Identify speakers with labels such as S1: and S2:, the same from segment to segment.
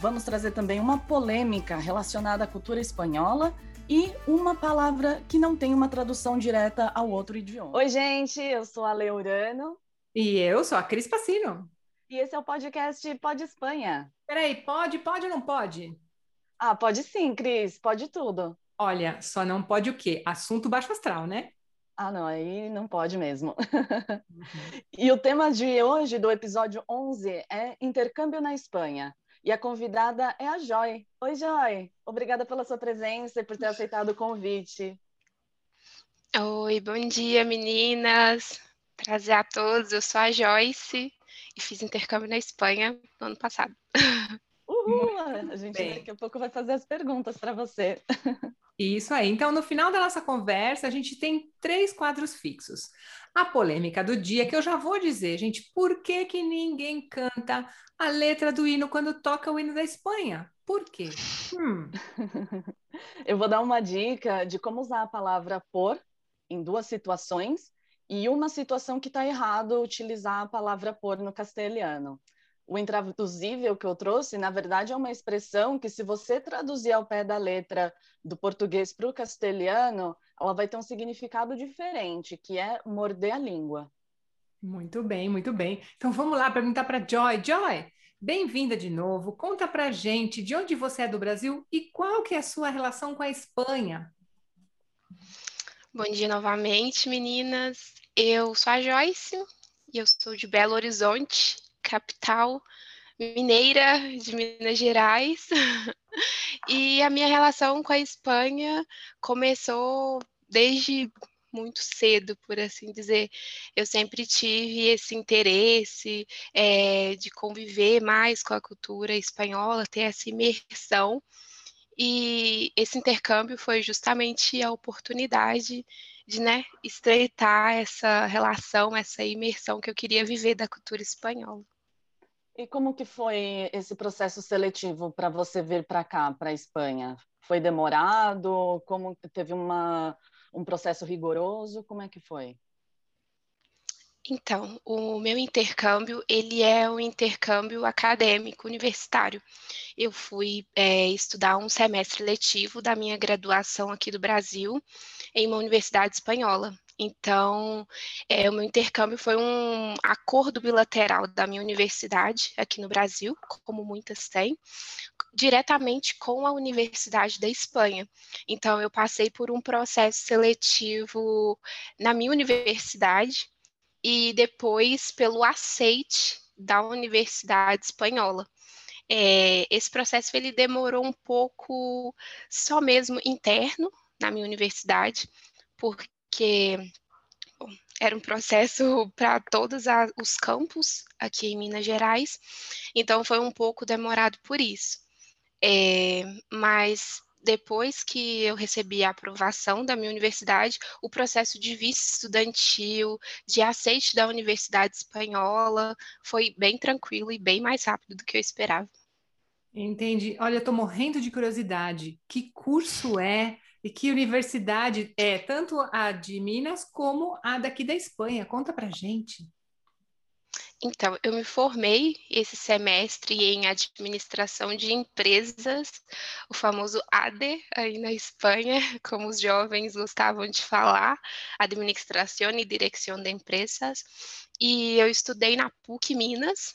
S1: Vamos trazer também uma polêmica relacionada à cultura espanhola e uma palavra que não tem uma tradução direta ao outro idioma.
S2: Oi, gente, eu sou a Leurano.
S3: E eu sou a Cris Passino.
S2: E esse é o podcast Pode Espanha.
S3: Peraí, pode, pode ou não pode?
S2: Ah, pode sim, Cris, pode tudo.
S3: Olha, só não pode o quê? Assunto baixo astral, né?
S2: Ah, não, aí não pode mesmo. Uhum. e o tema de hoje, do episódio 11, é intercâmbio na Espanha. E a convidada é a Joy. Oi, Joy. Obrigada pela sua presença e por ter aceitado o convite.
S4: Oi, bom dia, meninas. Prazer a todos. Eu sou a Joyce e fiz intercâmbio na Espanha no ano passado.
S2: Uhul! A gente Bem. daqui a pouco vai fazer as perguntas para você.
S3: Isso aí. Então, no final da nossa conversa, a gente tem três quadros fixos. A polêmica do dia, que eu já vou dizer, gente, por que, que ninguém canta a letra do hino quando toca o hino da Espanha? Por quê? Hum.
S2: eu vou dar uma dica de como usar a palavra por em duas situações e uma situação que está errado utilizar a palavra por no castelhano o intraduzível que eu trouxe, na verdade, é uma expressão que, se você traduzir ao pé da letra do português para o castelhano, ela vai ter um significado diferente, que é morder a língua.
S3: Muito bem, muito bem. Então vamos lá perguntar para Joy. Joy, bem-vinda de novo. Conta para gente de onde você é do Brasil e qual que é a sua relação com a Espanha.
S4: Bom dia novamente, meninas. Eu sou a Joyce e eu sou de Belo Horizonte, capital mineira de Minas Gerais. e a minha relação com a Espanha começou desde muito cedo, por assim dizer. Eu sempre tive esse interesse é, de conviver mais com a cultura espanhola, ter essa imersão. E esse intercâmbio foi justamente a oportunidade de né, estreitar essa relação, essa imersão que eu queria viver da cultura espanhola.
S2: E como que foi esse processo seletivo para você vir para cá, para a Espanha? Foi demorado? Como teve uma, um processo rigoroso? Como é que foi?
S4: Então, o meu intercâmbio, ele é um intercâmbio acadêmico, universitário. Eu fui é, estudar um semestre letivo da minha graduação aqui do Brasil, em uma universidade espanhola. Então, é, o meu intercâmbio foi um acordo bilateral da minha universidade aqui no Brasil, como muitas têm, diretamente com a Universidade da Espanha. Então, eu passei por um processo seletivo na minha universidade e depois pelo aceite da Universidade Espanhola. É, esse processo ele demorou um pouco só mesmo interno na minha universidade, porque bom, era um processo para todos a, os campos aqui em Minas Gerais, então foi um pouco demorado por isso. É, mas depois que eu recebi a aprovação da minha universidade, o processo de vice estudantil, de aceite da Universidade Espanhola, foi bem tranquilo e bem mais rápido do que eu esperava.
S3: Entendi. Olha, eu estou morrendo de curiosidade. Que curso é? E que universidade é tanto a de Minas como a daqui da Espanha? Conta para gente.
S4: Então, eu me formei esse semestre em administração de empresas, o famoso ADE, aí na Espanha, como os jovens gostavam de falar, Administração e Direção de Empresas. E eu estudei na PUC Minas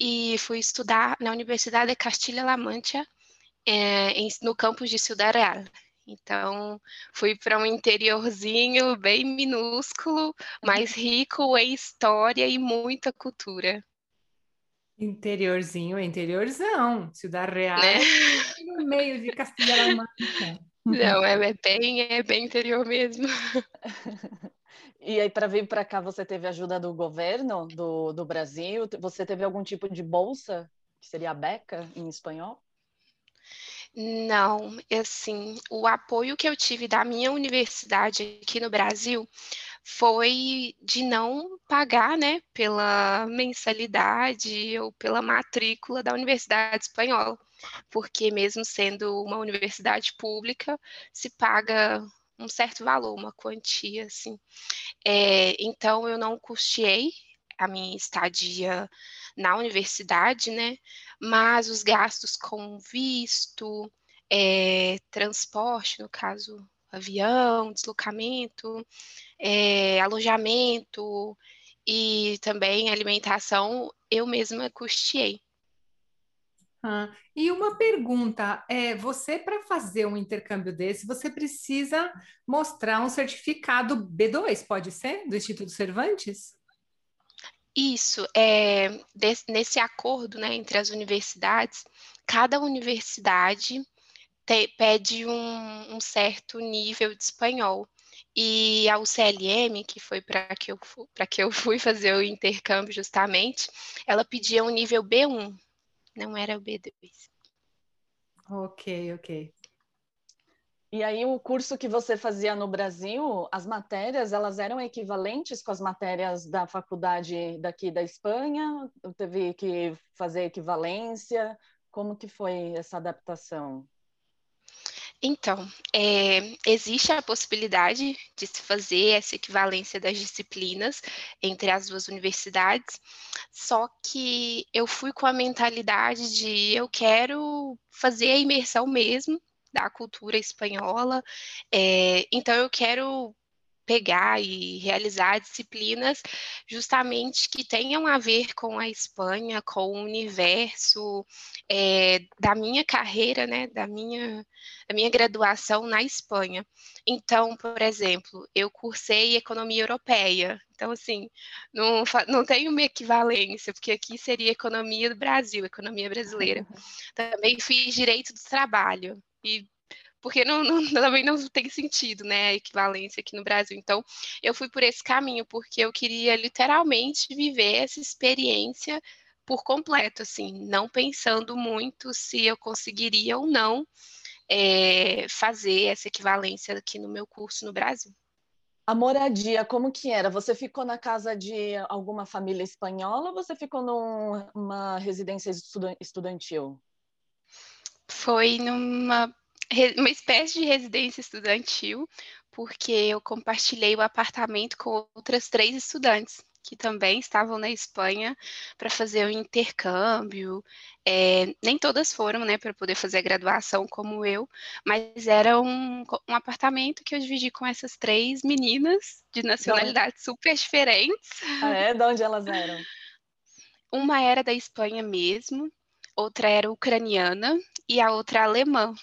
S4: e fui estudar na Universidade de Castilha-La Mancha, é, no campus de Ciudad Real. Então, fui para um interiorzinho bem minúsculo, mas rico em história e muita cultura.
S3: Interiorzinho, interiorzão. Ciudad Real, né? no meio de Castilha-La Mancha.
S4: Não, é, é, bem, é bem interior mesmo.
S2: E aí, para vir para cá, você teve ajuda do governo do, do Brasil? Você teve algum tipo de bolsa que seria a beca em espanhol?
S4: Não, assim, o apoio que eu tive da minha universidade aqui no Brasil foi de não pagar, né, pela mensalidade ou pela matrícula da Universidade Espanhola, porque mesmo sendo uma universidade pública, se paga um certo valor, uma quantia, assim. É, então, eu não custeei a minha estadia na universidade, né? Mas os gastos com visto, é, transporte, no caso, avião, deslocamento, é, alojamento e também alimentação, eu mesma custeei.
S3: Ah, e uma pergunta, é, você para fazer um intercâmbio desse, você precisa mostrar um certificado B2, pode ser, do Instituto Cervantes?
S4: Isso, é, desse, nesse acordo né, entre as universidades, cada universidade te, pede um, um, certo nível de espanhol. E a UCLM, que foi para que, eu, que eu fui fazer o intercâmbio justamente, ela pedia um nível B1, não era o B2.
S3: Ok, ok.
S2: E aí o curso que você fazia no Brasil, as matérias, elas eram equivalentes com as matérias da faculdade daqui da Espanha? Teve que fazer equivalência? Como que foi essa adaptação?
S4: Então, é, existe a possibilidade de se fazer essa equivalência das disciplinas entre as duas universidades, só que eu fui com a mentalidade de eu quero fazer a imersão mesmo da cultura espanhola, é, então eu quero pegar e realizar disciplinas justamente que tenham a ver com a Espanha, com o universo é, da minha carreira, né, da minha, da minha graduação na Espanha. Então, por exemplo, eu cursei economia europeia. Então, assim, não, não tem uma equivalência, porque aqui seria economia do Brasil, economia brasileira. Também fiz direito do trabalho. Porque não, não, também não tem sentido, né, a equivalência aqui no Brasil. Então, eu fui por esse caminho, porque eu queria literalmente viver essa experiência por completo, assim, não pensando muito se eu conseguiria ou não é, fazer essa equivalência aqui no meu curso no Brasil.
S2: A moradia, como que era? Você ficou na casa de alguma família espanhola ou você ficou numa residência estudantil?
S4: Foi numa uma espécie de residência estudantil, porque eu compartilhei o apartamento com outras três estudantes que também estavam na Espanha para fazer o intercâmbio. É, nem todas foram, né, para poder fazer a graduação como eu, mas era um, um apartamento que eu dividi com essas três meninas de nacionalidades super diferentes.
S2: Ah, é? De onde elas eram?
S4: Uma era da Espanha mesmo, outra era ucraniana e a outra alemã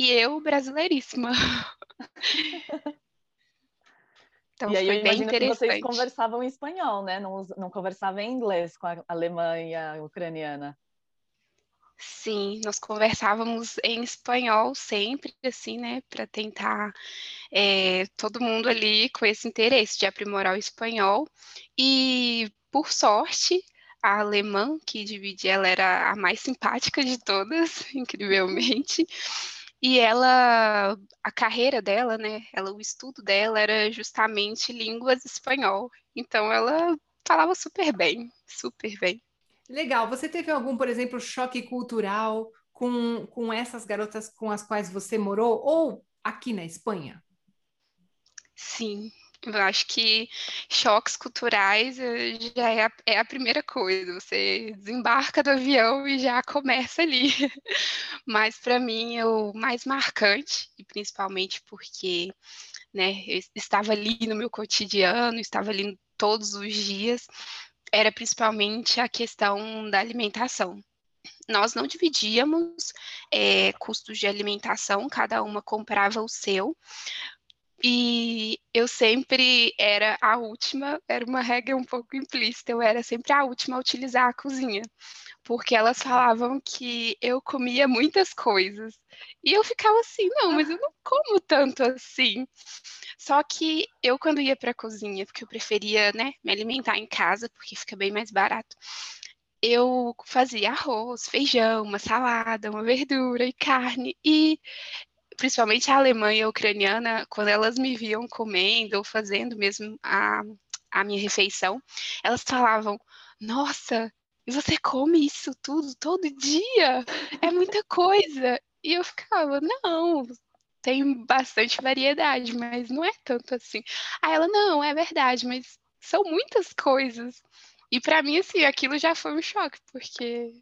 S4: e eu brasileiríssima.
S2: Então, e aí, foi bem interessante. Que vocês conversavam em espanhol, né? Não, não conversavam em inglês com a alemã e a ucraniana.
S4: Sim, nós conversávamos em espanhol sempre, assim, né? Para tentar é, todo mundo ali com esse interesse de aprimorar o espanhol. E, por sorte, a alemã que dividia, ela era a mais simpática de todas, incrivelmente. E ela, a carreira dela, né, ela, o estudo dela era justamente línguas espanhol. Então ela falava super bem, super bem.
S3: Legal. Você teve algum, por exemplo, choque cultural com, com essas garotas com as quais você morou ou aqui na Espanha?
S4: Sim, eu acho que choques culturais eh, já é a, é a, primeira coisa. Você desembarca do avião e já começa ali. Mas para mim é o mais marcante, e principalmente porque né, eu estava ali no meu cotidiano, estava ali todos os dias, era principalmente a questão da alimentação. Nós não dividíamos é, custos de alimentação, cada uma comprava o seu, e eu sempre era a última, era uma regra um pouco implícita, eu era sempre a última a utilizar a cozinha, porque elas falavam que eu comia muitas coisas. E eu ficava assim, não, mas eu não como tanto assim. Só que eu, quando ia para a cozinha, porque eu preferia né, me alimentar em casa, porque fica bem mais barato, eu fazia arroz, feijão, uma salada, uma verdura e carne. E principalmente a alemã e a ucraniana, quando elas me viam comendo ou fazendo mesmo a, a minha refeição, elas falavam: Nossa, e você come isso tudo todo dia? É muita coisa. E eu ficava: Não, tem bastante variedade, mas não é tanto assim. Aí ela: Não, é verdade, mas são muitas coisas. E para mim, assim, aquilo já foi um choque, porque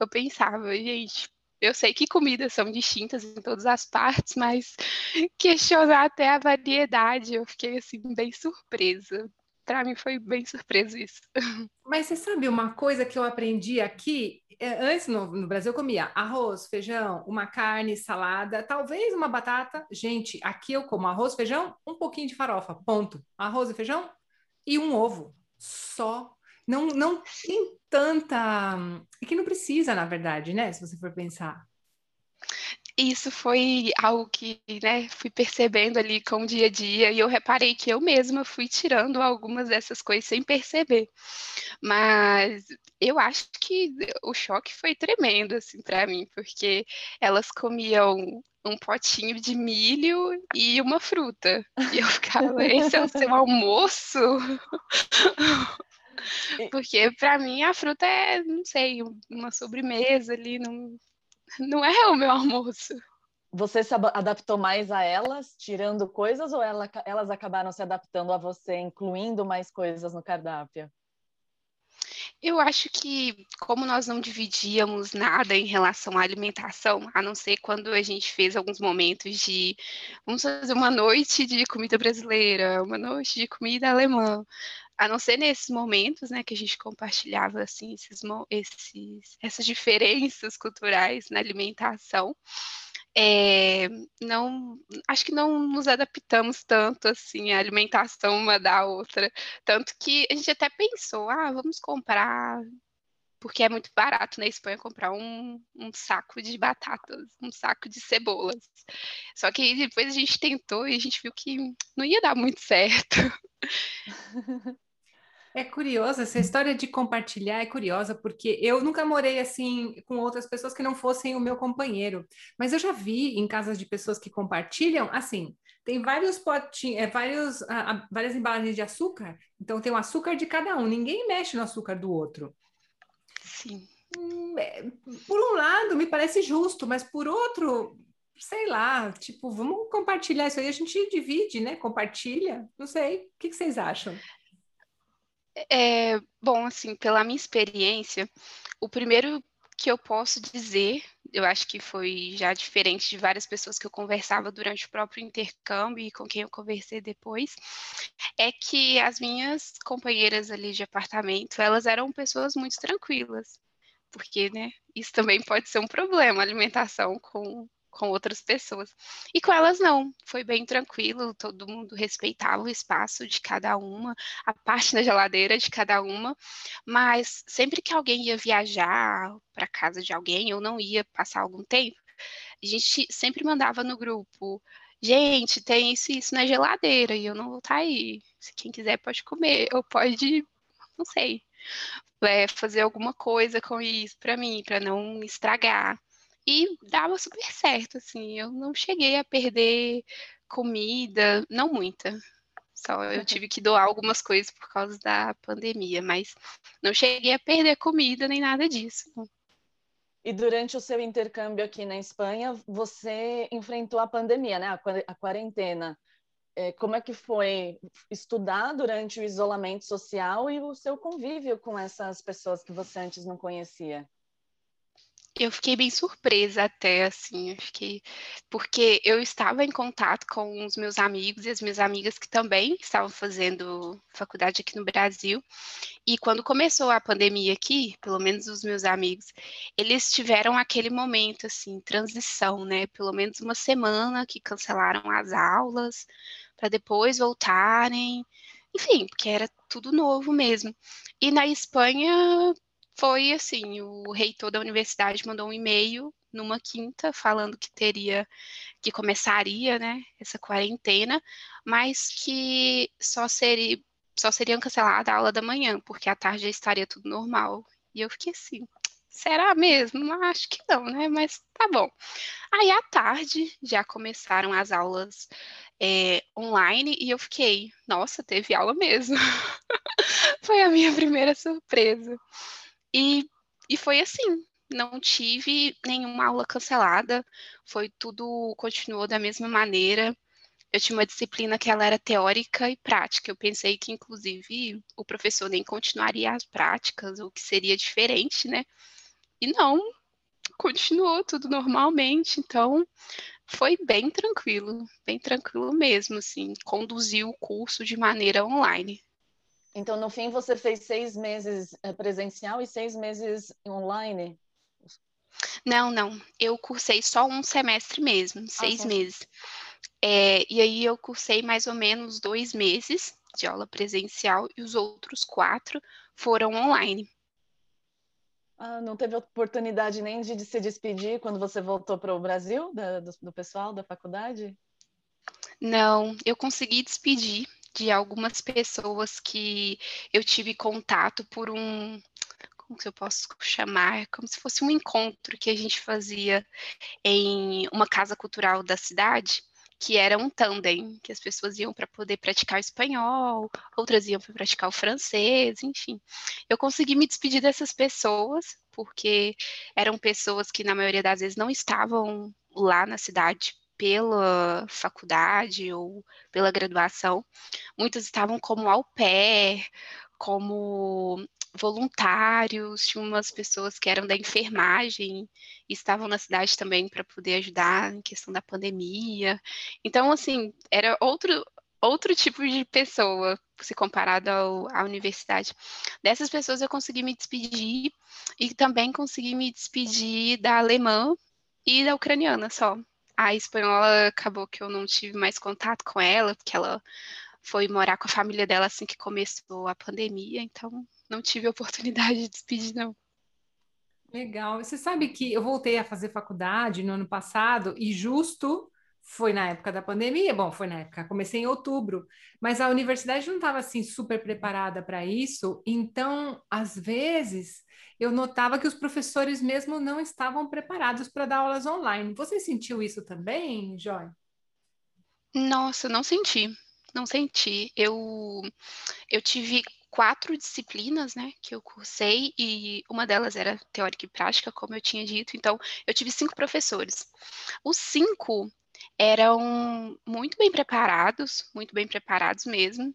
S4: eu pensava, gente, eu sei que comidas são distintas em todas as partes, mas questionar até a variedade, eu fiquei assim bem surpresa. Para mim foi bem surpresa isso.
S3: Mas você sabe uma coisa que eu aprendi aqui? É, antes no, no, Brasil eu comia arroz, feijão, uma carne, salada, talvez uma batata. Gente, aqui eu como arroz, feijão, um pouquinho de farofa, ponto. Arroz e feijão e um ovo. Só não, não tem tanta. É que precisa, na verdade, né? Se você for pensar.
S4: Isso foi algo que, né, fui percebendo ali com o dia a dia, e eu reparei que eu mesma fui tirando algumas dessas coisas sem perceber. Mas eu acho que o choque foi tremendo, assim, para mim, porque elas comiam um potinho de milho e uma fruta. E eu ficava, esse é o seu almoço? Porque para mim a fruta é, não sei, uma sobremesa ali, não, não é o meu almoço.
S2: Você se adaptou mais a elas, tirando coisas, ou ela, elas acabaram se adaptando a você, incluindo mais coisas no cardápio?
S4: Eu acho que, como nós não dividíamos nada em relação à alimentação, a não ser quando a gente fez alguns momentos de vamos fazer uma noite de comida brasileira, uma noite de comida alemã, a não ser nesses momentos, né, que a gente compartilhava assim esses, esses essas diferenças culturais na alimentação, é, não, acho que não nos adaptamos tanto assim à alimentação uma da outra, tanto que a gente até pensou, ah, vamos comprar porque é muito barato na Espanha comprar um, um, saco de batatas, um saco de cebolas. Só que depois a gente tentou e a gente viu que não ia dar muito certo.
S3: É curioso, essa história de compartilhar é curiosa, porque eu nunca morei assim com outras pessoas que não fossem o meu companheiro, mas eu já vi em casas de pessoas que compartilham, assim, tem vários potinhos, é, vários, ah, várias embalagens de açúcar, então tem o açúcar de cada um, ninguém mexe no açúcar do outro.
S4: Sim.
S3: Hum, é, por um lado, me parece justo, mas por outro, sei lá, tipo, vamos compartilhar isso aí, a gente divide, né? Compartilha, não sei, o que, que vocês acham?
S4: É, bom, assim, pela minha experiência, o primeiro que eu posso dizer, eu acho que foi já diferente de várias pessoas que eu conversava durante o próprio intercâmbio e com quem eu conversei depois, é que as minhas companheiras ali de apartamento, elas eram pessoas muito tranquilas, porque, né, isso também pode ser um problema, alimentação com com outras pessoas. E com elas não, foi bem tranquilo, todo mundo respeitava o espaço de cada uma, a parte da geladeira de cada uma, mas sempre que alguém ia viajar para casa de alguém ou não ia passar algum tempo, a gente sempre mandava no grupo, gente, tem isso e isso na geladeira e eu não vou estar tá aí. Se quem quiser pode comer, ou pode, não sei, é, fazer alguma coisa com isso para mim, para não estragar. E dava super certo, assim. Eu não cheguei a perder comida, não muita. Só eu tive que doar algumas coisas por causa da pandemia, mas não cheguei a perder comida nem nada disso.
S2: E durante o seu intercâmbio aqui na Espanha, você enfrentou a pandemia, né? A quarentena. É, como é que foi estudar durante o isolamento social e o seu convívio com essas pessoas que você antes não conhecia?
S4: Eu fiquei bem surpresa até, assim, acho que porque eu estava em contato com os meus amigos e as minhas amigas que também estavam fazendo faculdade aqui no Brasil. E quando começou a pandemia aqui, pelo menos os meus amigos, eles tiveram aquele momento, assim, transição, né? Pelo menos uma semana que cancelaram as aulas para depois voltarem. Enfim, porque era tudo novo mesmo. E na Espanha foi assim, o reitor da universidade mandou um e-mail numa quinta falando que teria que começaria, né, essa quarentena, mas que só seria só seriam cancelada a aula da manhã, porque à tarde já estaria tudo normal. E eu fiquei assim, será mesmo? Acho que não, né? Mas tá bom. Aí à tarde já começaram as aulas é, online e eu fiquei, nossa, teve aula mesmo. foi a minha primeira surpresa. E, e foi assim, não tive nenhuma aula cancelada, foi tudo, continuou da mesma maneira. Eu tinha uma disciplina que ela era teórica e prática. Eu pensei que, inclusive, o professor nem continuaria as práticas, o que seria diferente, né? E não, continuou tudo normalmente. Então, foi bem tranquilo, bem tranquilo mesmo, assim, conduziu o curso de maneira online.
S2: Então, no fim, você fez seis meses eh, presencial e seis meses online?
S4: Não, não. Eu cursei só um semestre mesmo, seis ah, meses. É, e aí eu cursei mais ou menos dois meses de aula presencial e os outros quatro foram online.
S2: Ah, não teve oportunidade nem de, de se despedir quando você voltou para o Brasil, da, do, do pessoal da faculdade?
S4: Não, eu consegui despedir de algumas pessoas que eu tive contato por um, como que eu posso chamar, como se fosse um encontro que a gente fazia em uma casa cultural da cidade, que era um tandem, que as pessoas iam para poder praticar o espanhol, outras iam para praticar o francês, enfim. Eu consegui me despedir dessas pessoas, porque eram pessoas que na maioria das vezes não estavam lá na cidade pela faculdade ou pela graduação. Muitos estavam como au pair, como voluntários, tinha umas pessoas que eram da enfermagem e estavam na cidade também para poder ajudar em questão da pandemia. Então, assim, era outro outro tipo de pessoa se comparado ao, à universidade. Dessas pessoas eu consegui me despedir e também consegui me despedir da alemã e da ucraniana só. A espanhola acabou que eu não tive mais contato com ela, porque ela foi morar com a família dela assim que começou a pandemia, então não tive oportunidade de despedir, não.
S3: Legal. Você sabe que eu voltei a fazer faculdade no ano passado e justo foi na época da pandemia, bom, foi na época, comecei em outubro, mas a universidade não estava assim super preparada para isso, então, às vezes, eu notava que os professores mesmo não estavam preparados para dar aulas online. Você sentiu isso também, Joy?
S4: Nossa, não senti. Não senti. Eu, eu tive quatro disciplinas, né, que eu cursei e uma delas era teórica e prática, como eu tinha dito. Então, eu tive cinco professores. Os cinco eram muito bem preparados, muito bem preparados mesmo.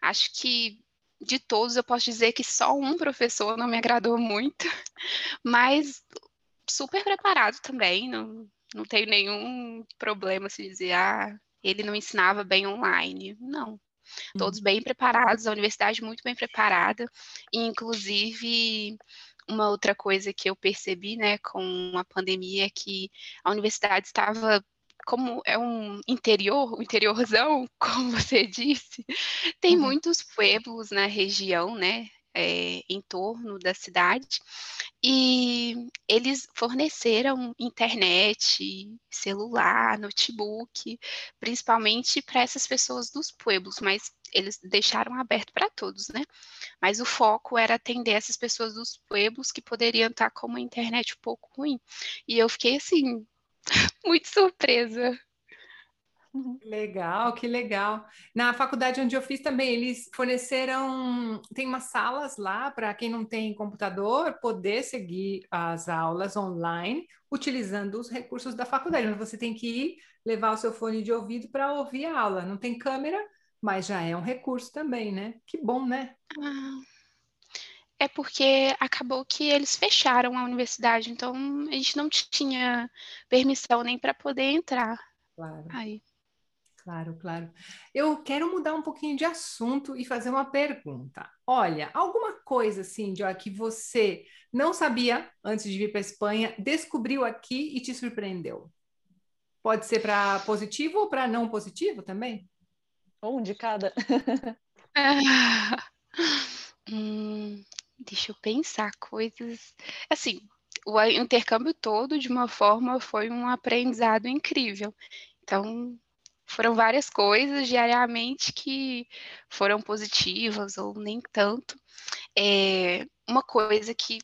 S4: Acho que de todos, eu posso dizer que só um professor não me agradou muito, mas super preparado também, não, não tenho nenhum problema se dizer, ah, ele não ensinava bem online. Não. Todos uhum. bem preparados, a universidade muito bem preparada, e inclusive uma outra coisa que eu percebi, né, com a pandemia é que a universidade estava como é um interior, um interiorzão, como você disse, tem uhum. muitos pueblos na região, né? É, em torno da cidade, e eles forneceram internet, celular, notebook, principalmente para essas pessoas dos pueblos, mas eles deixaram aberto para todos, né? Mas o foco era atender essas pessoas dos pueblos que poderiam estar com uma internet um pouco ruim. E eu fiquei assim, muito surpresa.
S3: Legal, que legal. Na faculdade onde eu fiz também, eles forneceram, tem umas salas lá para quem não tem computador poder seguir as aulas online utilizando os recursos da faculdade. Mas você tem que ir levar o seu fone de ouvido para ouvir a aula. Não tem câmera, mas já é um recurso também, né? Que bom, né?
S4: Ah, é porque acabou que eles fecharam a universidade, então a gente não tinha permissão nem para poder entrar.
S3: Claro. Aí. Claro, claro. Eu quero mudar um pouquinho de assunto e fazer uma pergunta. Olha, alguma coisa assim, Joy, que você não sabia antes de vir para a Espanha, descobriu aqui e te surpreendeu? Pode ser para positivo ou para não positivo também?
S2: Ou um de cada.
S4: hum, deixa eu pensar coisas. Assim, o intercâmbio todo, de uma forma, foi um aprendizado incrível. Então, foram várias coisas diariamente que foram positivas ou nem tanto. É, uma coisa que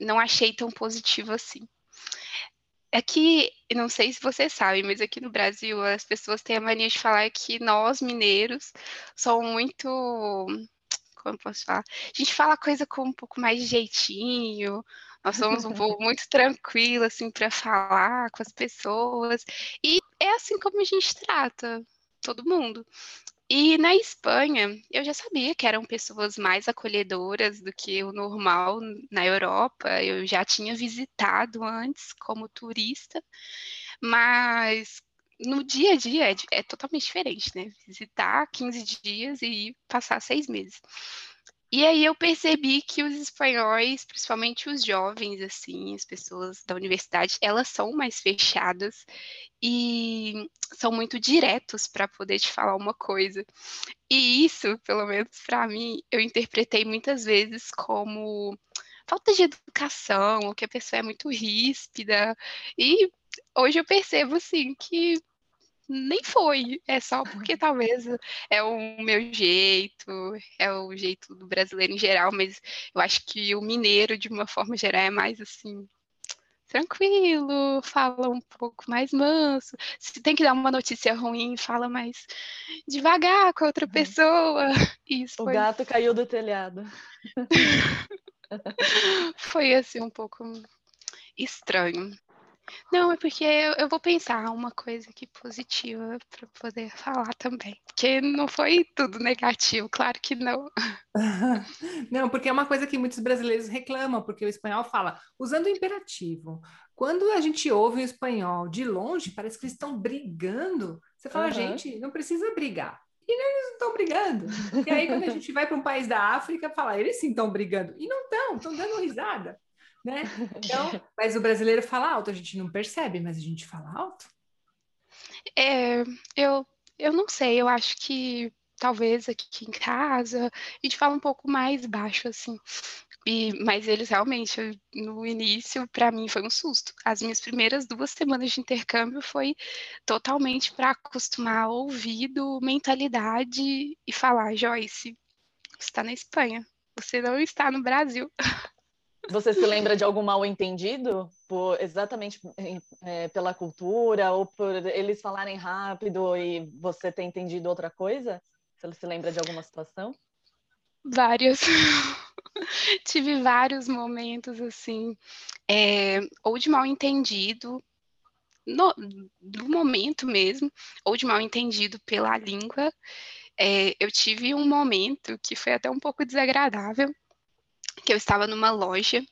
S4: não achei tão positivo assim. É não sei se você sabe, mas aqui no Brasil as pessoas têm a mania de falar que nós, mineiros, somos muito. Como posso falar? A gente fala coisa com um pouco mais de jeitinho, nós somos um povo muito tranquilo, assim, para falar com as pessoas. E é assim como a gente trata todo mundo. E na Espanha, eu já sabia que eram pessoas mais acolhedoras do que o normal na Europa. Eu já tinha visitado antes como turista, mas no dia a dia é, é totalmente diferente, né? Visitar 15 dias e passar seis meses. E aí eu percebi que os espanhóis, principalmente os jovens, assim, as pessoas da universidade, elas são mais fechadas e são muito diretos para poder te falar uma coisa. E isso, pelo menos para mim, eu interpretei muitas vezes como falta de educação, ou que a pessoa é muito ríspida. E hoje eu percebo assim que nem foi. É só porque talvez é o meu jeito, é o jeito do brasileiro em geral, mas eu acho que o mineiro, de uma forma geral, é mais assim. Tranquilo, fala um pouco mais manso. Se tem que dar uma notícia ruim, fala mais devagar com a outra uhum. pessoa. Isso
S2: o foi... gato caiu do telhado.
S4: foi assim um pouco estranho. Não, é porque eu, eu vou pensar uma coisa aqui positiva para poder falar também. Porque não foi tudo negativo, claro que não.
S3: não, porque é uma coisa que muitos brasileiros reclamam, porque o espanhol fala usando o imperativo. Quando a gente ouve o espanhol de longe, parece que eles estão brigando. Você fala, uhum. gente, não precisa brigar. E eles não estão brigando. E aí, quando a gente vai para um país da África, fala, eles sim estão brigando. E não estão, estão dando risada né? Então, mas o brasileiro fala alto, a gente não percebe, mas a gente fala alto.
S4: É, eu, eu não sei, eu acho que talvez aqui em casa a gente fala um pouco mais baixo, assim. E, mas eles realmente, no início, para mim foi um susto. As minhas primeiras duas semanas de intercâmbio foi totalmente para acostumar ouvido, mentalidade e falar, Joyce, você está na Espanha, você não está no Brasil.
S2: Você se lembra de algum mal entendido? Por, exatamente é, pela cultura ou por eles falarem rápido e você ter entendido outra coisa? Você se lembra de alguma situação?
S4: Vários. Tive vários momentos assim, é, ou de mal entendido, no, momento mesmo, ou de mal entendido pela língua. É, eu tive um momento que foi até um pouco desagradável, que eu estava numa loja.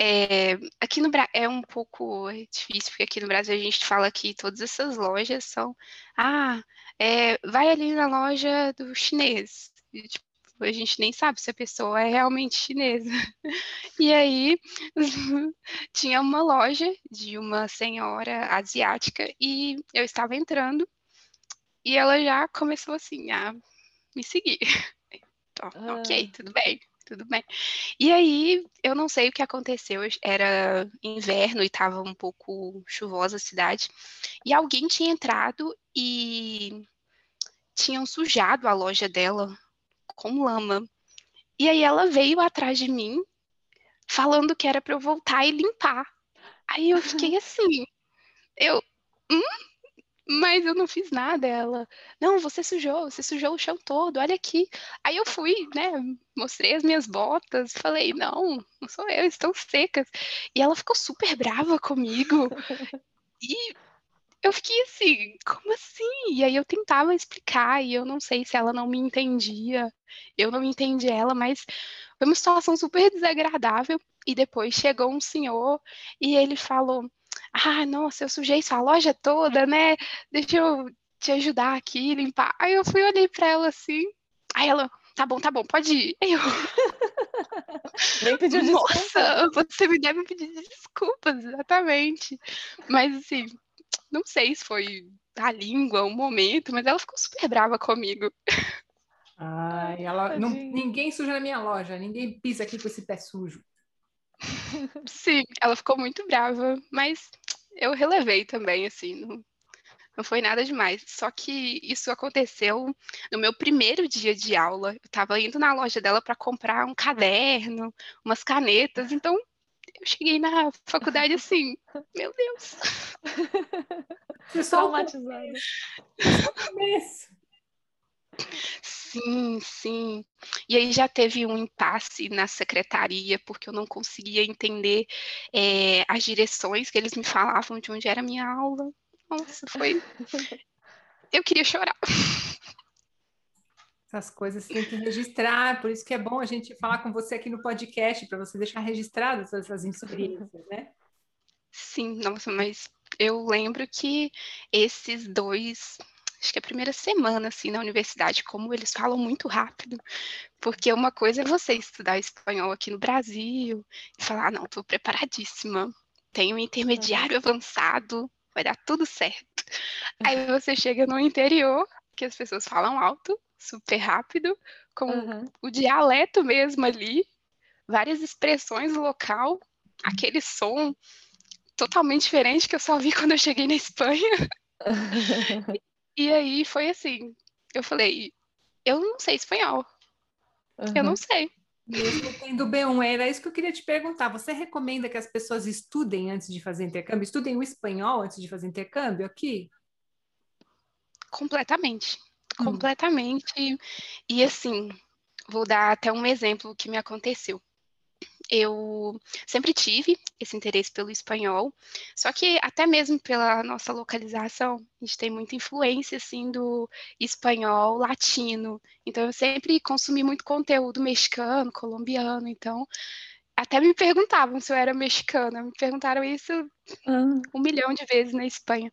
S4: É, aqui no Brasil é um pouco difícil, porque aqui no Brasil a gente fala que todas essas lojas são. Ah, é, vai ali na loja do chinês. E, tipo, a gente nem sabe se a pessoa é realmente chinesa. E aí tinha uma loja de uma senhora asiática e eu estava entrando e ela já começou assim a me seguir. Então, ah. Ok, tudo bem tudo bem. E aí, eu não sei o que aconteceu, era inverno e estava um pouco chuvosa a cidade, e alguém tinha entrado e tinham sujado a loja dela com lama. E aí ela veio atrás de mim, falando que era para eu voltar e limpar. Aí eu fiquei assim, eu, hum? Mas eu não fiz nada. Ela, não, você sujou, você sujou o chão todo, olha aqui. Aí eu fui, né, mostrei as minhas botas, falei, não, não sou eu, estão secas. E ela ficou super brava comigo. E eu fiquei assim, como assim? E aí eu tentava explicar e eu não sei se ela não me entendia, eu não entendi ela, mas foi uma situação super desagradável. E depois chegou um senhor e ele falou: ah, nossa, eu sujei sua loja toda, né? Deixa eu te ajudar aqui, limpar. Aí eu fui, olhei para ela assim. Aí ela, tá bom, tá bom, pode ir. Aí eu.
S2: Nem pediu desculpa.
S4: Nossa, você me deve pedir desculpas, exatamente. Mas assim, não sei se foi a língua, o momento, mas ela ficou super brava comigo.
S3: Ai, ela. Não, ninguém suja na minha loja, ninguém pisa aqui com esse pé sujo.
S4: Sim, ela ficou muito brava, mas eu relevei também, assim, não, não foi nada demais. Só que isso aconteceu no meu primeiro dia de aula. Eu estava indo na loja dela para comprar um caderno, umas canetas, então eu cheguei na faculdade assim, meu Deus.
S2: Traumatizada.
S4: Sim, sim. E aí já teve um impasse na secretaria, porque eu não conseguia entender é, as direções que eles me falavam de onde era a minha aula. Nossa, foi. Eu queria chorar.
S3: Essas coisas tem que registrar, por isso que é bom a gente falar com você aqui no podcast, para você deixar registradas essas experiências, né?
S4: Sim, nossa, mas eu lembro que esses dois, acho que a primeira semana, assim, na universidade, como eles falam muito rápido, porque uma coisa é você estudar espanhol aqui no Brasil e falar, ah, não, estou preparadíssima, tenho um intermediário uhum. avançado, vai dar tudo certo. Aí você chega no interior, que as pessoas falam alto, super rápido, com uhum. o dialeto mesmo ali, várias expressões local, aquele som totalmente diferente que eu só vi quando eu cheguei na Espanha. e aí foi assim, eu falei, eu não sei espanhol. Uhum. Eu não sei.
S3: Mesmo tendo B1, era isso que eu queria te perguntar. Você recomenda que as pessoas estudem antes de fazer intercâmbio? Estudem o espanhol antes de fazer intercâmbio aqui?
S4: Completamente. Hum. Completamente. E assim, vou dar até um exemplo que me aconteceu. Eu sempre tive esse interesse pelo espanhol, só que até mesmo pela nossa localização, a gente tem muita influência assim do espanhol latino. Então eu sempre consumi muito conteúdo mexicano, colombiano, então até me perguntavam se eu era mexicana, me perguntaram isso uhum. um milhão de vezes na Espanha.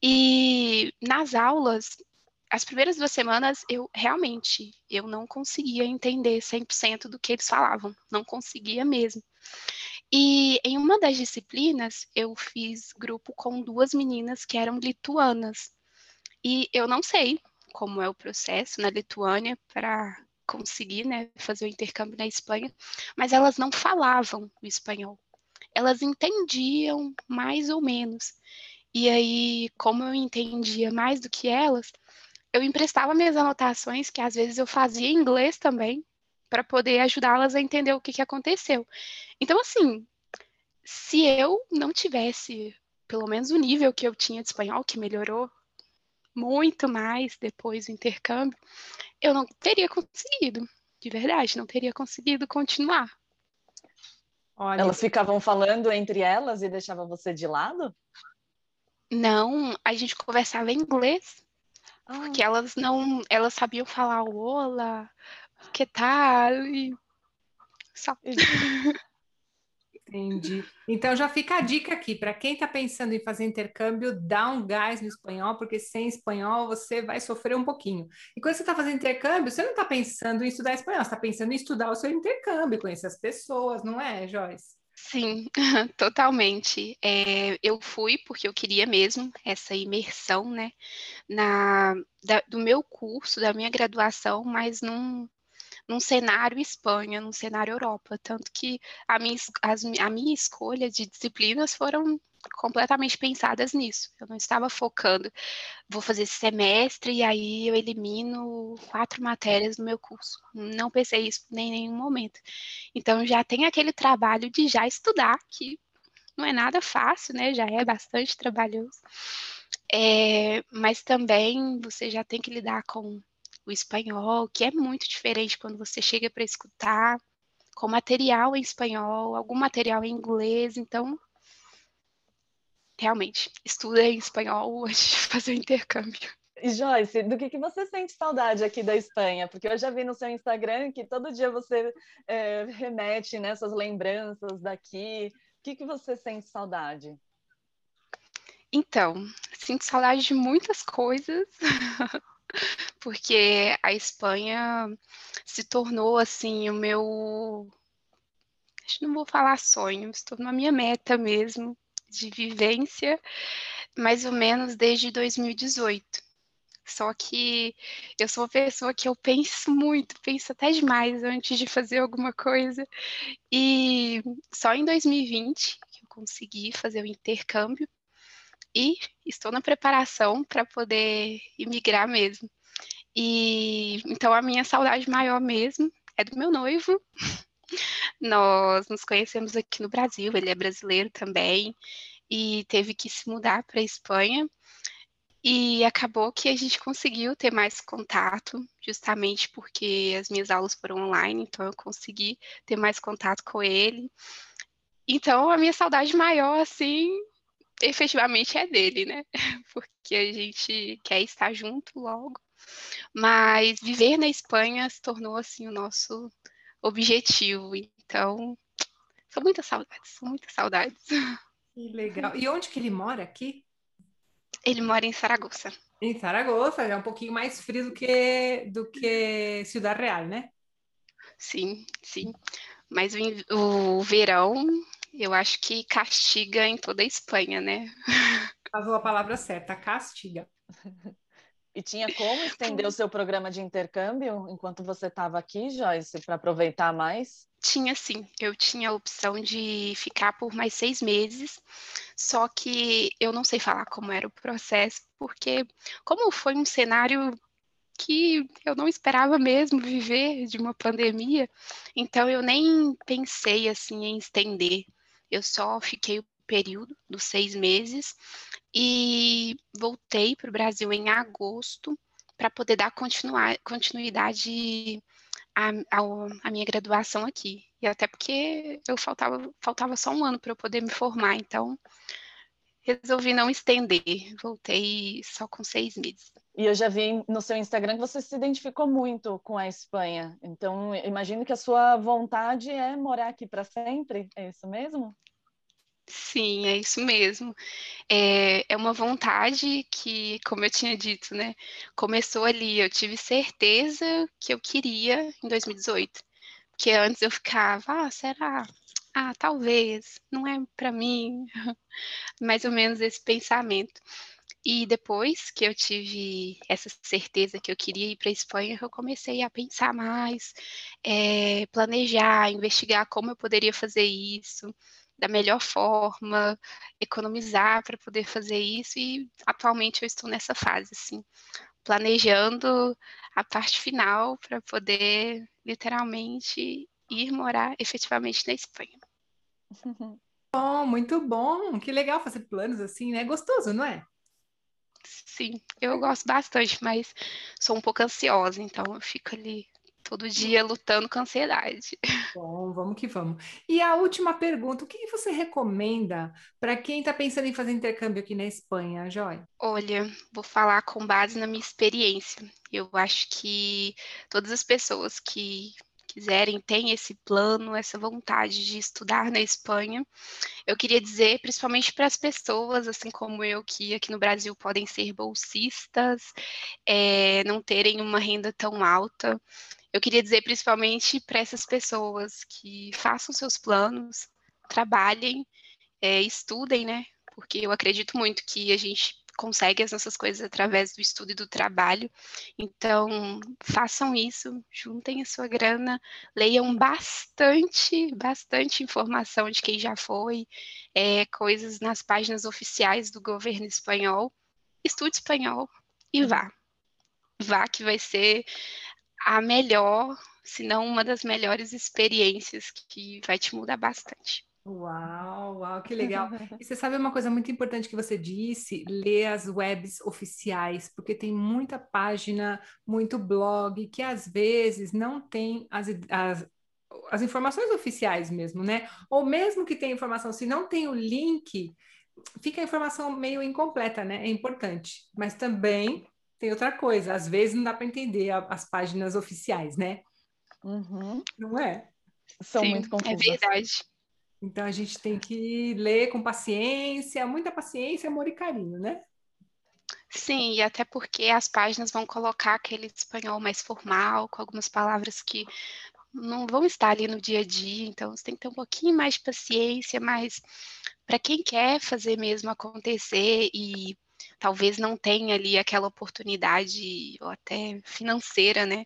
S4: E nas aulas as primeiras duas semanas eu realmente eu não conseguia entender 100% do que eles falavam, não conseguia mesmo. E em uma das disciplinas eu fiz grupo com duas meninas que eram lituanas. E eu não sei como é o processo na Lituânia para conseguir né, fazer o intercâmbio na Espanha, mas elas não falavam o espanhol. Elas entendiam mais ou menos. E aí, como eu entendia mais do que elas, eu emprestava minhas anotações, que às vezes eu fazia em inglês também, para poder ajudá-las a entender o que, que aconteceu. Então, assim, se eu não tivesse pelo menos o nível que eu tinha de espanhol, que melhorou muito mais depois do intercâmbio, eu não teria conseguido, de verdade, não teria conseguido continuar.
S2: Olha, elas ficavam falando entre elas e deixavam você de lado?
S4: Não, a gente conversava em inglês. Porque elas não, elas sabiam falar o olá, que tal? E... Só.
S3: Entendi. Então já fica a dica aqui para quem está pensando em fazer intercâmbio, dá um gás no espanhol, porque sem espanhol você vai sofrer um pouquinho. E quando você está fazendo intercâmbio, você não está pensando em estudar espanhol, você está pensando em estudar o seu intercâmbio, conhecer as pessoas, não é, Joyce?
S4: Sim, totalmente. É, eu fui porque eu queria mesmo essa imersão, né, na, da, do meu curso, da minha graduação, mas num, num cenário Espanha, num cenário Europa. Tanto que a minha, as, a minha escolha de disciplinas foram completamente pensadas nisso. Eu não estava focando, vou fazer esse semestre e aí eu elimino quatro matérias do meu curso. Não pensei isso nem em nenhum momento. Então já tem aquele trabalho de já estudar, que não é nada fácil, né? Já é bastante trabalhoso. É, mas também você já tem que lidar com o espanhol, que é muito diferente quando você chega para escutar, com material em espanhol, algum material em inglês, então realmente, estuda em espanhol antes de fazer o intercâmbio.
S2: Joyce, do que, que você sente saudade aqui da Espanha? Porque eu já vi no seu Instagram que todo dia você é, remete nessas né, lembranças daqui. O que, que você sente saudade?
S4: Então, sinto saudade de muitas coisas, porque a Espanha se tornou assim o meu. Acho que não vou falar sonho, se tornou a minha meta mesmo de vivência, mais ou menos desde 2018. Só que eu sou uma pessoa que eu penso muito, penso até demais antes de fazer alguma coisa. E só em 2020 que eu consegui fazer o intercâmbio e estou na preparação para poder imigrar mesmo. E então a minha saudade maior mesmo é do meu noivo, Nós nos conhecemos aqui no Brasil, ele é brasileiro também, e teve que se mudar para a Espanha. E acabou que a gente conseguiu ter mais contato, justamente porque as minhas aulas foram online, então eu consegui ter mais contato com ele. Então, a minha saudade maior, assim, efetivamente é dele, né? Porque a gente quer estar junto logo. Mas viver na Espanha se tornou, assim, o nosso objetivo. Então, são muitas saudades, são muitas saudades.
S3: Que legal. E onde que ele mora aqui?
S4: Ele mora em Saragoça.
S3: Em Saragoça, é um pouquinho mais frio do que, do que Ciudad Real, né?
S4: Sim, sim. Mas o, o verão, eu acho que castiga em toda a Espanha, né?
S3: Usou a palavra certa, castiga.
S2: E tinha como estender o seu programa de intercâmbio enquanto você estava aqui, Joyce, para aproveitar mais?
S4: Tinha sim, eu tinha a opção de ficar por mais seis meses, só que eu não sei falar como era o processo, porque como foi um cenário que eu não esperava mesmo viver de uma pandemia, então eu nem pensei assim em estender. Eu só fiquei o período dos seis meses e voltei para o Brasil em agosto para poder dar continuidade à, minha graduação aqui. E até porque eu faltava, faltava só um ano para eu poder me formar, então resolvi não estender, voltei só com seis meses.
S2: E eu já vi no seu Instagram que você se identificou muito com a Espanha. Então, imagino que a sua vontade é morar aqui para sempre. É isso mesmo?
S4: Sim, é isso mesmo. É, é uma vontade que, como eu tinha dito, né, começou ali. Eu tive certeza que eu queria em 2018. Porque antes eu ficava, ah, será? Ah, talvez, não é para mim. Mais ou menos esse pensamento. E depois que eu tive essa certeza que eu queria ir para a Espanha, eu comecei a pensar mais, é, planejar, investigar como eu poderia fazer isso da melhor forma, economizar para poder fazer isso e atualmente eu estou nessa fase, assim, planejando a parte final para poder literalmente ir morar efetivamente na Espanha.
S3: Bom, muito bom, que legal fazer planos assim, né? Gostoso, não é?
S4: Sim, eu gosto bastante, mas sou um pouco ansiosa, então eu fico ali todo dia lutando com ansiedade.
S3: Bom, vamos que vamos. E a última pergunta: o que você recomenda para quem está pensando em fazer intercâmbio aqui na Espanha, Joy?
S4: Olha, vou falar com base na minha experiência. Eu acho que todas as pessoas que quiserem, têm esse plano, essa vontade de estudar na Espanha. Eu queria dizer, principalmente para as pessoas, assim como eu, que aqui no Brasil podem ser bolsistas, é, não terem uma renda tão alta, eu queria dizer principalmente para essas pessoas que façam seus planos, trabalhem, é, estudem, né? Porque eu acredito muito que a gente consegue as nossas coisas através do estudo e do trabalho. Então, façam isso, juntem a sua grana, leiam bastante, bastante informação de quem já foi, é, coisas nas páginas oficiais do governo espanhol. Estude espanhol e vá. Vá, que vai ser a melhor, se não uma das melhores experiências que vai te mudar bastante.
S3: Uau, uau, que legal. E você sabe uma coisa muito importante que você disse? Ler as webs oficiais, porque tem muita página, muito blog, que às vezes não tem as, as, as informações oficiais mesmo, né? Ou mesmo que tenha informação, se não tem o link, fica a informação meio incompleta, né? É importante. Mas também tem outra coisa, às vezes não dá para entender a, as páginas oficiais, né?
S2: Uhum.
S3: Não é?
S2: São Sim, muito é confusas.
S4: É verdade.
S3: Então a gente tem que ler com paciência, muita paciência, amor e carinho, né?
S4: Sim, e até porque as páginas vão colocar aquele espanhol mais formal, com algumas palavras que não vão estar ali no dia a dia, então você tem que ter um pouquinho mais de paciência, mas para quem quer fazer mesmo acontecer e talvez não tenha ali aquela oportunidade, ou até financeira, né,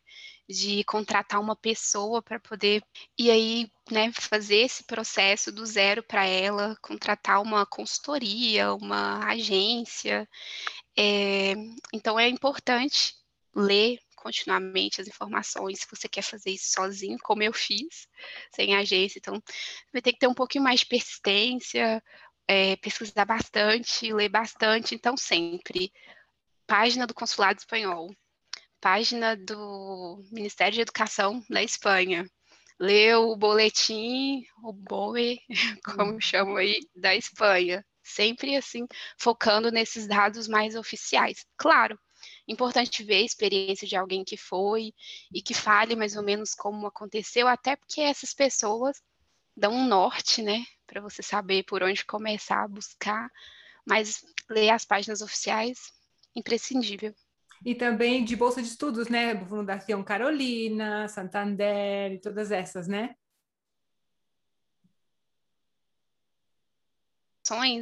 S4: de contratar uma pessoa para poder e aí, né, fazer esse processo do zero para ela, contratar uma consultoria, uma agência. É, então é importante ler continuamente as informações, se você quer fazer isso sozinho, como eu fiz, sem agência. Então, vai ter que ter um pouquinho mais de persistência, é, pesquisar bastante, ler bastante. Então, sempre, página do Consulado Espanhol, página do Ministério de Educação da Espanha, ler o boletim, o BOE, como hum. chamam aí, da Espanha. Sempre assim, focando nesses dados mais oficiais. Claro, importante ver a experiência de alguém que foi e que fale mais ou menos como aconteceu, até porque essas pessoas dão um norte, né, para você saber por onde começar a buscar, mas ler as páginas oficiais, imprescindível.
S3: E também de bolsa de estudos, né, Fundação Carolina, Santander e todas essas, né?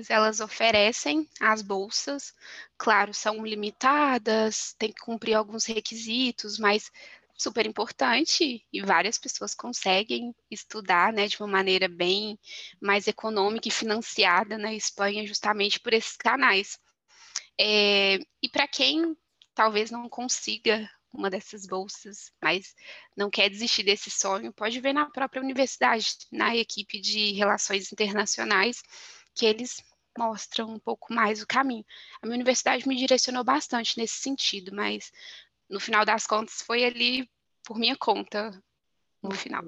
S4: elas oferecem as bolsas, claro, são limitadas, tem que cumprir alguns requisitos, mas super importante e várias pessoas conseguem estudar, né, de uma maneira bem mais econômica e financiada na Espanha, justamente por esses canais. É, e para quem talvez não consiga uma dessas bolsas, mas não quer desistir desse sonho, pode ver na própria universidade, na equipe de relações internacionais, que eles mostram um pouco mais o caminho. A minha universidade me direcionou bastante nesse sentido, mas no final das contas foi ali por minha conta no final.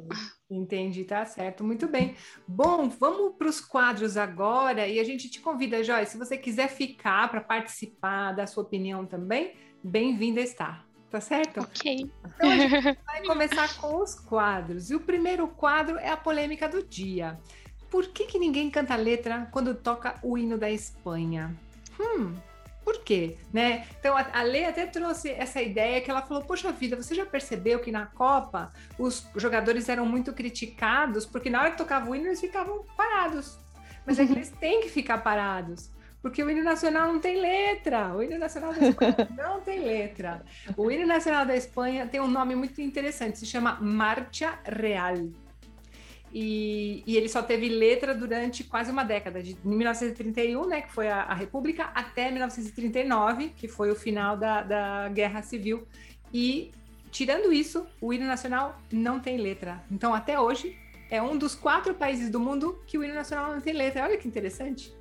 S3: Entendi, tá certo, muito bem. Bom, vamos para os quadros agora e a gente te convida, Joyce, se você quiser ficar para participar da sua opinião também, bem-vinda está. Tá certo?
S4: Ok.
S3: Então a gente vai começar com os quadros. E o primeiro quadro é a polêmica do dia. Por que, que ninguém canta letra quando toca o hino da Espanha? Hum, por quê? Né? Então, a, Lei até trouxe essa ideia que ela falou: Poxa vida, você já percebeu que na Copa os jogadores eram muito criticados porque na hora que tocava o hino eles ficavam parados. Mas é que eles têm que ficar parados. Porque o hino nacional não tem letra. O hino nacional da Espanha não tem letra. O hino nacional da Espanha tem um nome muito interessante, se chama Marcha Real. E, e, ele só teve letra durante quase uma década, de 1931, né, que foi a, a República, até 1939, que foi o final da, da Guerra Civil. E, tirando isso, o hino nacional não tem letra. Então, até hoje, é um dos quatro países do mundo que o hino nacional não tem letra. Olha que interessante.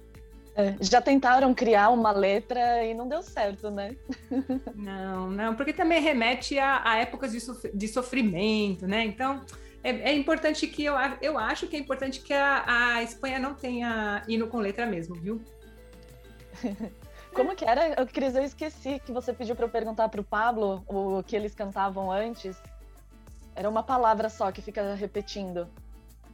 S2: É, já tentaram criar uma letra e não deu certo, né?
S3: não, não, porque também remete a, a épocas de, de sofrimento, né? Então, é, é, importante que eu, eu acho que é importante que a, a Espanha não tenha hino com letra mesmo, viu?
S2: Como que era? Eu, Cris, eu esqueci que você pediu para eu perguntar para o Pablo o que eles cantavam antes. Era uma palavra só que fica repetindo.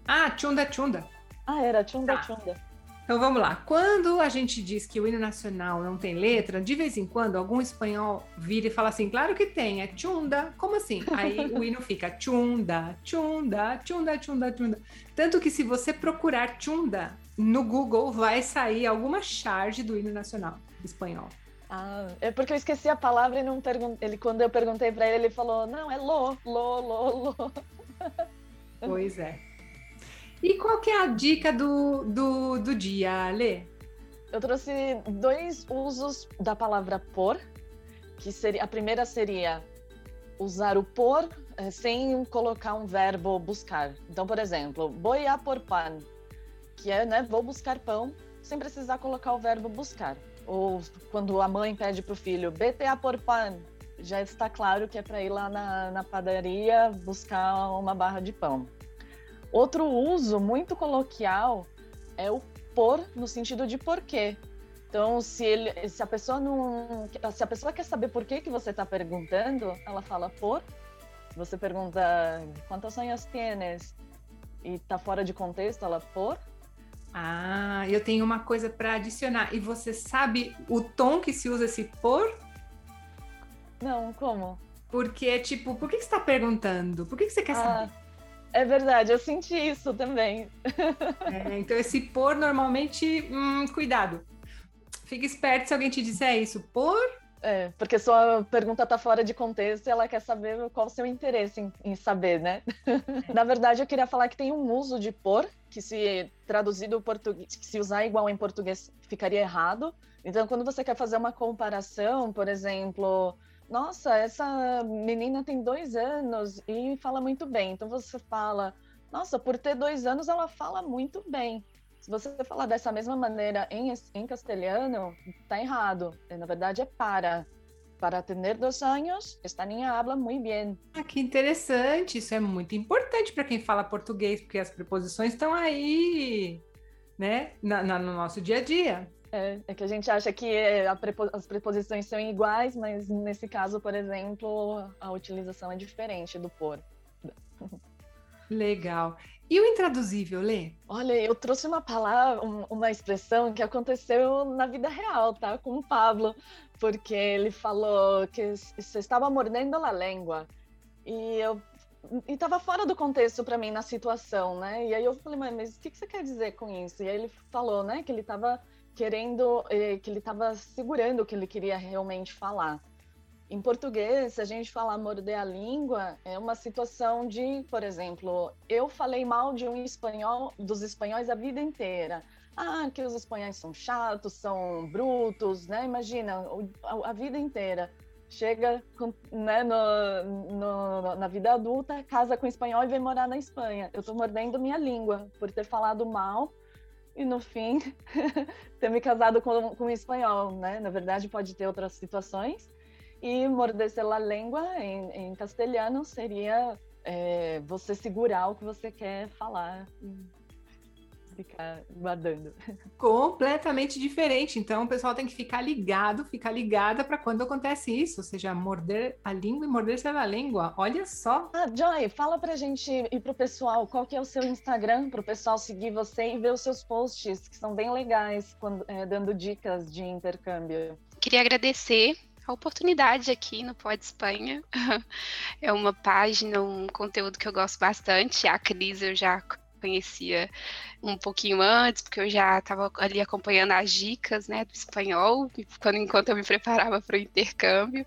S3: Ah, chunda chunda.
S2: Ah, era chunda tá. chunda.
S3: Então vamos lá. Quando a gente diz que o hino nacional não tem letra, de vez em quando algum espanhol vira e fala assim: claro que tem, é chunda. Como assim? Aí o hino fica chunda, chunda, chunda, chunda, chunda. Tanto que se você procurar chunda no Google, vai sair alguma charge do hino nacional espanhol.
S2: Ah, é porque eu esqueci a palavra e não perguntei. Ele, quando eu perguntei para ele, ele falou: não, é lo, lo, lo, lo.
S3: Pois é. E qual que é a dica do, do, do dia, Lê?
S2: Eu trouxe dois usos da palavra por, que seria a primeira seria usar o por eh, sem colocar um verbo buscar. Então, por exemplo, a por pan, que é, né, vou buscar pão, sem precisar colocar o verbo buscar. Ou quando a mãe pede para o filho, vete a por pan, já está claro que é para ir lá na, na padaria buscar uma barra de pão. Outro uso muito coloquial é o por no sentido de porquê. Então, se, ele, se a pessoa não, se a pessoa quer saber por que que você está perguntando, ela fala por. Você pergunta quantos anos tienes e está fora de contexto, ela por.
S3: Ah, eu tenho uma coisa para adicionar. E você sabe o tom que se usa esse por?
S2: Não, como?
S3: Porque é tipo, por que, que você está perguntando? Por que, que você quer ah. saber?
S2: É verdade, eu senti isso também.
S3: É, então, esse por normalmente, hum, cuidado. Fique esperto se alguém te disser isso. Por?
S2: É, porque sua pergunta está fora de contexto e ela quer saber qual o seu interesse em, em saber, né? Na verdade, eu queria falar que tem um uso de por, que se traduzido português, que se usar igual em português ficaria errado. Então, quando você quer fazer uma comparação, por exemplo, nossa, essa menina tem dois anos e fala muito bem. Então você fala, nossa, por ter dois anos ela fala muito bem. Se você falar dessa mesma maneira em, em castelhano, tá errado. Na verdade é para. Para ter dois anos, esta niña habla muito bem.
S3: Ah, que interessante. Isso é muito importante para quem fala português, porque as preposições estão aí, né, na, na, no nosso dia a dia.
S2: É, é que a gente acha que prepo, as preposições são iguais, mas nesse caso, por exemplo, a utilização é diferente do por.
S3: Legal. E o intraduzível, Lê?
S2: Olha, eu trouxe uma palavra, uma expressão que aconteceu na vida real, tá? Com o Pablo, porque ele falou que você estava mordendo a língua. E eu estava fora do contexto para mim na situação, né? E aí eu falei, mas o que, que você quer dizer com isso? E aí ele falou, né, que ele estava querendo, eh, que ele estava segurando o que ele queria realmente falar. Em português, se a gente falar morder a língua, é uma situação de, por exemplo, eu falei mal de um espanhol, dos espanhóis a vida inteira. Ah, que os espanhóis são chatos, são brutos, né? Imagina, a, a vida inteira. Chega né, no, no, na vida adulta, casa com espanhol e vem morar na Espanha. Eu estou mordendo minha língua por ter falado mal e no fim ter me casado com, com um espanhol, né? Na verdade, pode ter outras situações. E morderse a língua em, em castelhano seria é, você segurar o que você quer falar ficar guardando.
S3: Completamente diferente. Então, o pessoal tem que ficar ligado, ficar ligada para quando acontece isso, ou seja, morder a língua e morder-se a língua. Olha só.
S2: Ah, Joy, fala pra gente e pro pessoal qual que é o seu Instagram, pro pessoal seguir você e ver os seus posts, que são bem legais, quando, é, dando dicas de intercâmbio.
S4: Queria agradecer a oportunidade aqui no Pod Espanha. É uma página, um conteúdo que eu gosto bastante. A Cris eu já conhecia um pouquinho antes, porque eu já estava ali acompanhando as dicas né, do espanhol, quando, enquanto eu me preparava para o intercâmbio.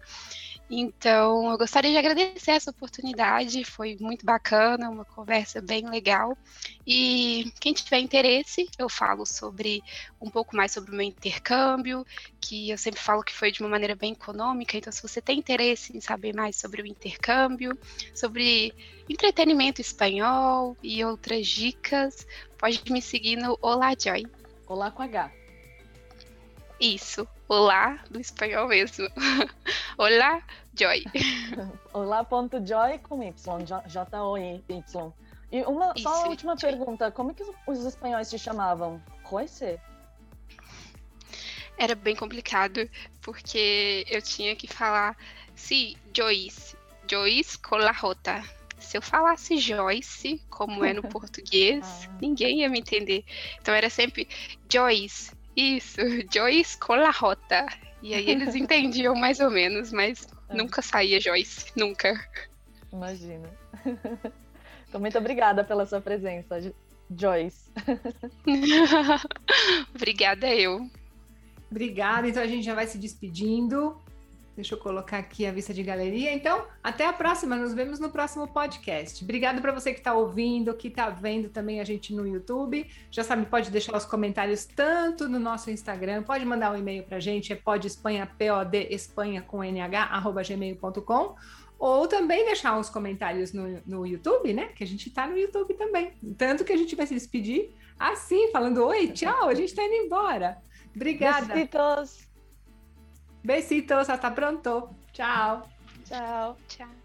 S4: Então, eu gostaria de agradecer essa oportunidade, foi muito bacana, uma conversa bem legal. E quem tiver interesse, eu falo sobre um pouco mais sobre o meu intercâmbio, que eu sempre falo que foi de uma maneira bem econômica. Então, se você tem interesse em saber mais sobre o intercâmbio, sobre entretenimento espanhol e outras dicas, pode me seguir no Olá Joy.
S2: Olá com H.
S4: Isso, olá do espanhol mesmo. olá, Joy.
S2: Olá.joy com Y, J-O-Y. E uma, Isso, só a última Joy. pergunta: como que os espanhóis te chamavam? Joyce?
S4: Era bem complicado, porque eu tinha que falar, sim, Joyce, Joyce com la J. Se eu falasse Joyce, como é no português, ah. ninguém ia me entender. Então era sempre Joyce, isso, Joyce com la Rota. E aí eles entendiam mais ou menos, mas é. nunca saía Joyce, nunca.
S2: Imagina. Então, muito obrigada pela sua presença, Joyce.
S4: obrigada eu.
S3: Obrigada, então a gente já vai se despedindo. Deixa eu colocar aqui a vista de galeria. Então, até a próxima. Nos vemos no próximo podcast. Obrigado para você que está ouvindo, que está vendo também a gente no YouTube. Já sabe, pode deixar os comentários tanto no nosso Instagram, pode mandar um e-mail para a gente, é podespanha, P-O-D, Espanha com NH, arroba gmail.com. Ou também deixar os comentários no, no YouTube, né? Que a gente está no YouTube também. Tanto que a gente vai se despedir assim, falando oi, tchau, a gente está indo embora. Obrigada.
S2: Besitos.
S3: Besitos, hasta pronto. Chao.
S2: Chao. Chao.